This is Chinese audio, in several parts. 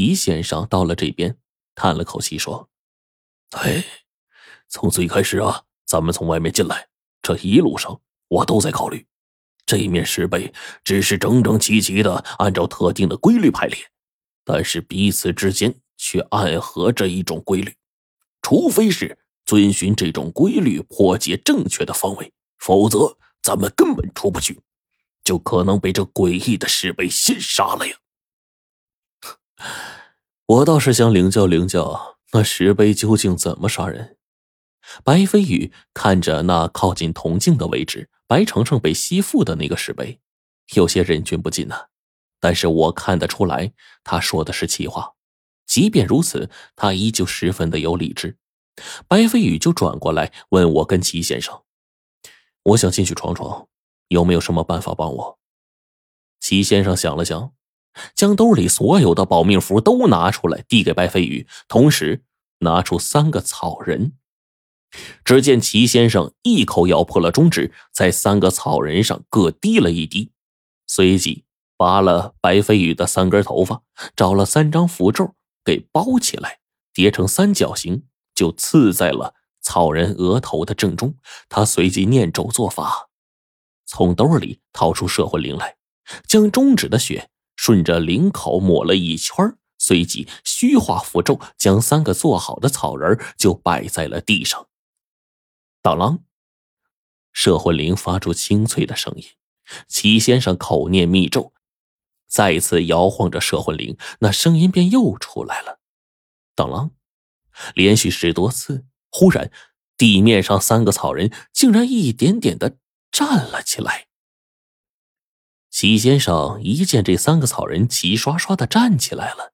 齐先生到了这边，叹了口气说：“哎，从最开始啊，咱们从外面进来，这一路上我都在考虑，这面石碑只是整整齐齐的按照特定的规律排列，但是彼此之间却暗合着一种规律，除非是遵循这种规律破解正确的方位，否则咱们根本出不去，就可能被这诡异的石碑先杀了呀。” 我倒是想领教领教那石碑究竟怎么杀人。白飞宇看着那靠近铜镜的位置，白程程被吸附的那个石碑，有些忍俊不禁呐。但是我看得出来，他说的是气话。即便如此，他依旧十分的有理智。白飞宇就转过来问我跟齐先生：“我想进去闯闯，有没有什么办法帮我？”齐先生想了想。将兜里所有的保命符都拿出来，递给白飞宇，同时拿出三个草人。只见齐先生一口咬破了中指，在三个草人上各滴了一滴，随即拔了白飞宇的三根头发，找了三张符咒给包起来，叠成三角形，就刺在了草人额头的正中。他随即念咒做法，从兜里掏出摄魂铃来，将中指的血。顺着领口抹了一圈，随即虚化符咒，将三个做好的草人就摆在了地上。当啷，摄魂铃发出清脆的声音。齐先生口念密咒，再次摇晃着摄魂铃，那声音便又出来了。当啷，连续十多次，忽然地面上三个草人竟然一点点的站了起来。齐先生一见这三个草人齐刷刷的站起来了，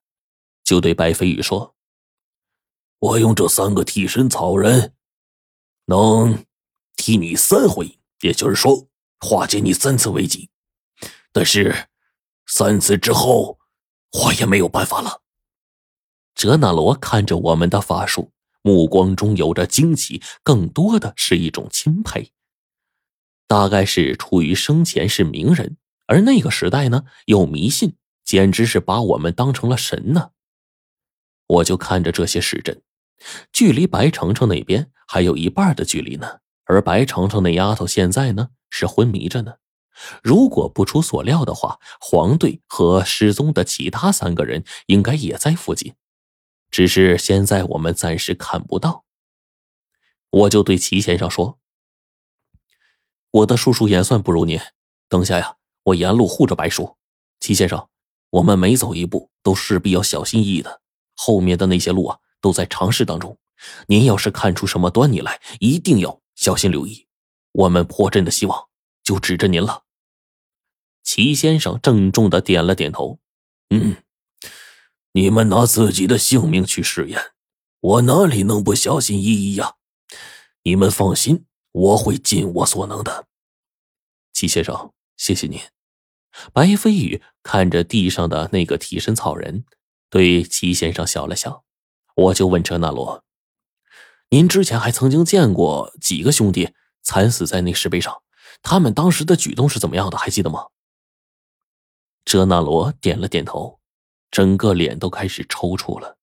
就对白飞宇说：“我用这三个替身草人，能替你三回，也就是说化解你三次危机。但是三次之后，我也没有办法了。”哲那罗看着我们的法术，目光中有着惊奇，更多的是一种钦佩。大概是出于生前是名人。而那个时代呢，又迷信，简直是把我们当成了神呢。我就看着这些时针，距离白程程那边还有一半的距离呢。而白程程那丫头现在呢，是昏迷着呢。如果不出所料的话，黄队和失踪的其他三个人应该也在附近，只是现在我们暂时看不到。我就对齐先生说：“我的叔叔也算不如您，等下呀。”我沿路护着白叔，齐先生，我们每走一步都势必要小心翼翼的。后面的那些路啊，都在尝试当中。您要是看出什么端倪来，一定要小心留意。我们破阵的希望就指着您了。齐先生郑重的点了点头。嗯，你们拿自己的性命去试验，我哪里能不小心翼翼呀？你们放心，我会尽我所能的。齐先生，谢谢您。白飞宇看着地上的那个替身草人，对齐先生笑了笑。我就问车纳罗：“您之前还曾经见过几个兄弟惨死在那石碑上？他们当时的举动是怎么样的？还记得吗？”哲纳罗点了点头，整个脸都开始抽搐了。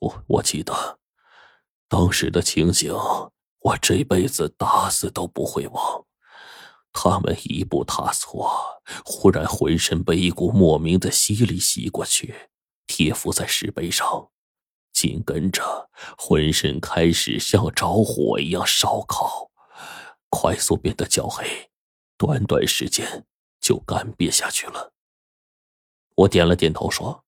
我我记得当时的情形，我这辈子打死都不会忘。他们一步踏错，忽然浑身被一股莫名的吸力吸过去，贴附在石碑上，紧跟着浑身开始像着火一样烧烤，快速变得焦黑，短短时间就干瘪下去了。我点了点头说：“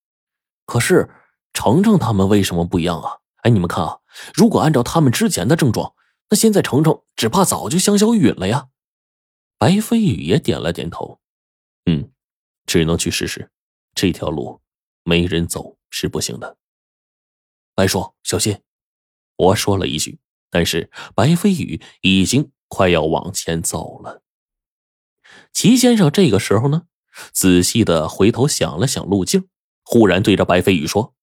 可是程程他们为什么不一样啊？哎，你们看啊，如果按照他们之前的症状，那现在程程只怕早就香消玉殒了呀。”白飞宇也点了点头，嗯，只能去试试，这条路没人走是不行的。白叔，小心！我说了一句，但是白飞宇已经快要往前走了。齐先生这个时候呢，仔细的回头想了想路径，忽然对着白飞宇说：“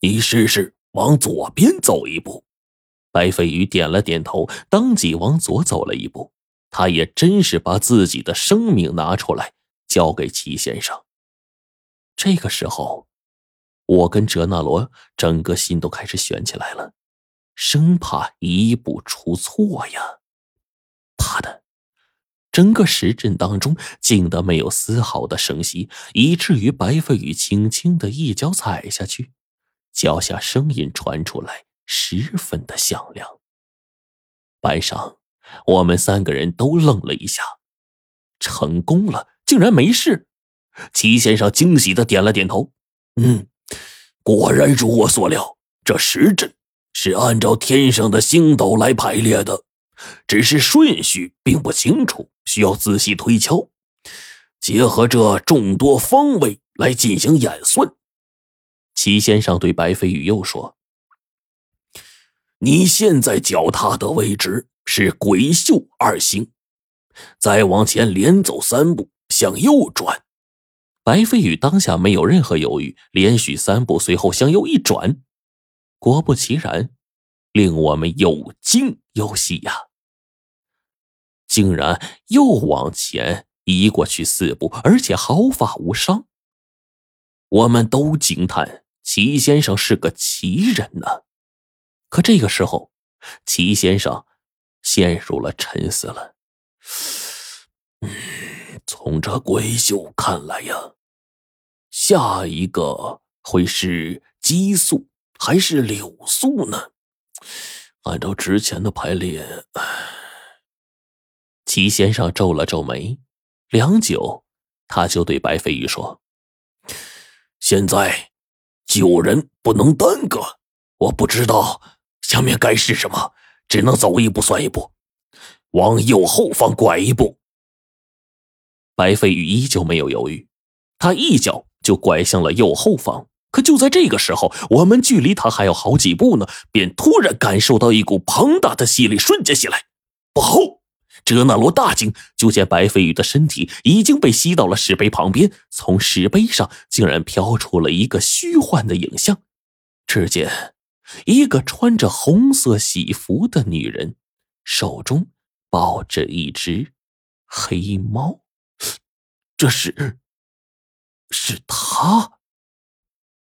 你试试往左边走一步。”白飞宇点了点头，当即往左走了一步。他也真是把自己的生命拿出来交给齐先生。这个时候，我跟哲那罗整个心都开始悬起来了，生怕一步出错呀。啪的，整个石阵当中静得没有丝毫的声息，以至于白飞宇轻轻的一脚踩下去，脚下声音传出来，十分的响亮。班上，我们三个人都愣了一下，成功了，竟然没事。齐先生惊喜的点了点头，嗯。果然如我所料，这时阵是按照天上的星斗来排列的，只是顺序并不清楚，需要仔细推敲，结合这众多方位来进行演算。齐先生对白飞宇又说：“你现在脚踏的位置是鬼宿二星，再往前连走三步，向右转。”白飞宇当下没有任何犹豫，连续三步，随后向右一转，果不其然，令我们又惊又喜呀！竟然又往前移过去四步，而且毫发无伤。我们都惊叹齐先生是个奇人呢。可这个时候，齐先生陷入了沉思了。嗯从这鬼宿看来呀，下一个会是激素还是柳素呢？按照之前的排列，齐先生皱了皱眉，良久，他就对白飞宇说：“现在救人不能耽搁，我不知道下面该是什么，只能走一步算一步，往右后方拐一步。”白飞宇依旧没有犹豫，他一脚就拐向了右后方。可就在这个时候，我们距离他还有好几步呢，便突然感受到一股庞大的吸力瞬间袭来。不好！哲那罗大惊，就见白飞宇的身体已经被吸到了石碑旁边，从石碑上竟然飘出了一个虚幻的影像。只见一个穿着红色喜服的女人，手中抱着一只黑猫。这是，是他。